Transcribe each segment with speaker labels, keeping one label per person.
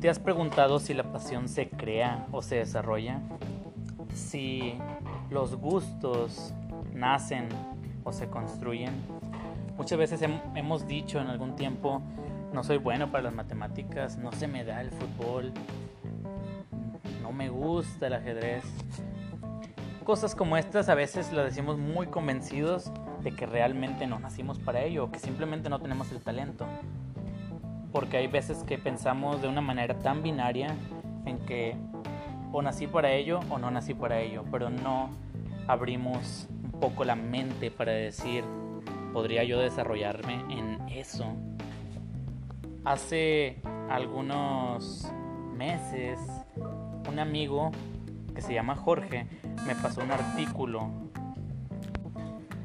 Speaker 1: ¿Te has preguntado si la pasión se crea o se desarrolla? Si los gustos nacen o se construyen. Muchas veces hemos dicho en algún tiempo, no soy bueno para las matemáticas, no se me da el fútbol, no me gusta el ajedrez. Cosas como estas a veces lo decimos muy convencidos de que realmente no nacimos para ello que simplemente no tenemos el talento porque hay veces que pensamos de una manera tan binaria en que o nací para ello o no nací para ello, pero no abrimos un poco la mente para decir, ¿podría yo desarrollarme en eso? Hace algunos meses, un amigo que se llama Jorge me pasó un artículo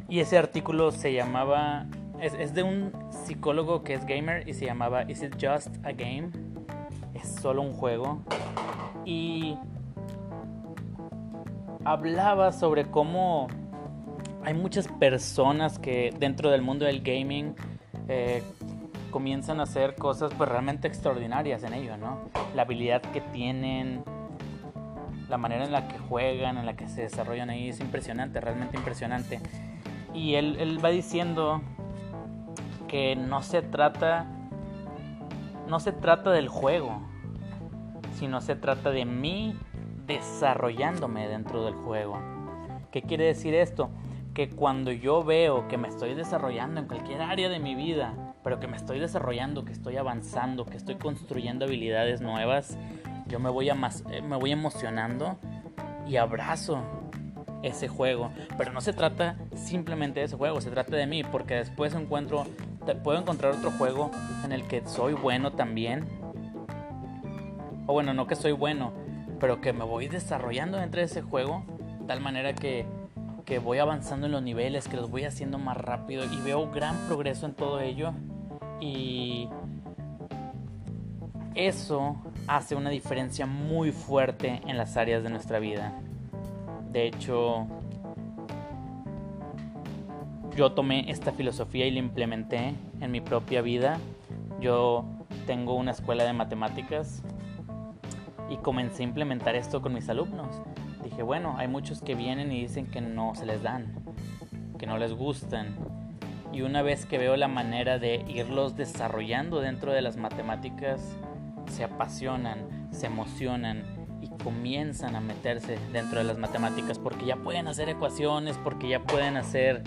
Speaker 1: y ese artículo se llamaba es, de un psicólogo que es gamer y se llamaba Is It Just a Game? Es solo un juego. Y hablaba sobre cómo hay muchas personas que dentro del mundo del gaming eh, comienzan a hacer cosas pues realmente extraordinarias en ello, ¿no? La habilidad que tienen, la manera en la que juegan, en la que se desarrollan ahí es impresionante, realmente impresionante. Y él, él va diciendo que no se trata no se trata del juego, sino se trata de mí desarrollándome dentro del juego. ¿Qué quiere decir esto? Que cuando yo veo que me estoy desarrollando en cualquier área de mi vida, pero que me estoy desarrollando, que estoy avanzando, que estoy construyendo habilidades nuevas, yo me voy, a eh, me voy emocionando y abrazo ese juego. Pero no se trata simplemente de ese juego, se trata de mí, porque después encuentro puedo encontrar otro juego en el que soy bueno también. O bueno, no que soy bueno, pero que me voy desarrollando dentro de ese juego. Tal manera que, que voy avanzando en los niveles, que los voy haciendo más rápido y veo gran progreso en todo ello. Y eso hace una diferencia muy fuerte en las áreas de nuestra vida. De hecho, yo tomé esta filosofía y la implementé en mi propia vida. Yo tengo una escuela de matemáticas y comencé a implementar esto con mis alumnos. Dije, bueno, hay muchos que vienen y dicen que no se les dan, que no les gustan. Y una vez que veo la manera de irlos desarrollando dentro de las matemáticas, se apasionan, se emocionan y comienzan a meterse dentro de las matemáticas porque ya pueden hacer ecuaciones, porque ya pueden hacer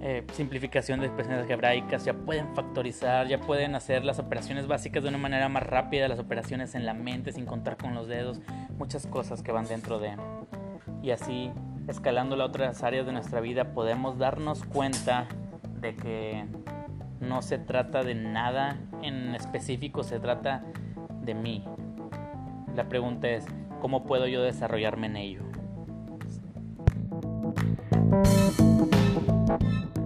Speaker 1: eh, simplificación de expresiones algebraicas, ya pueden factorizar, ya pueden hacer las operaciones básicas de una manera más rápida, las operaciones en la mente sin contar con los dedos, muchas cosas que van dentro de... Y así, escalando las otras áreas de nuestra vida, podemos darnos cuenta de que no se trata de nada en específico, se trata de mí. La pregunta es, ¿cómo puedo yo desarrollarme en ello? Thank you.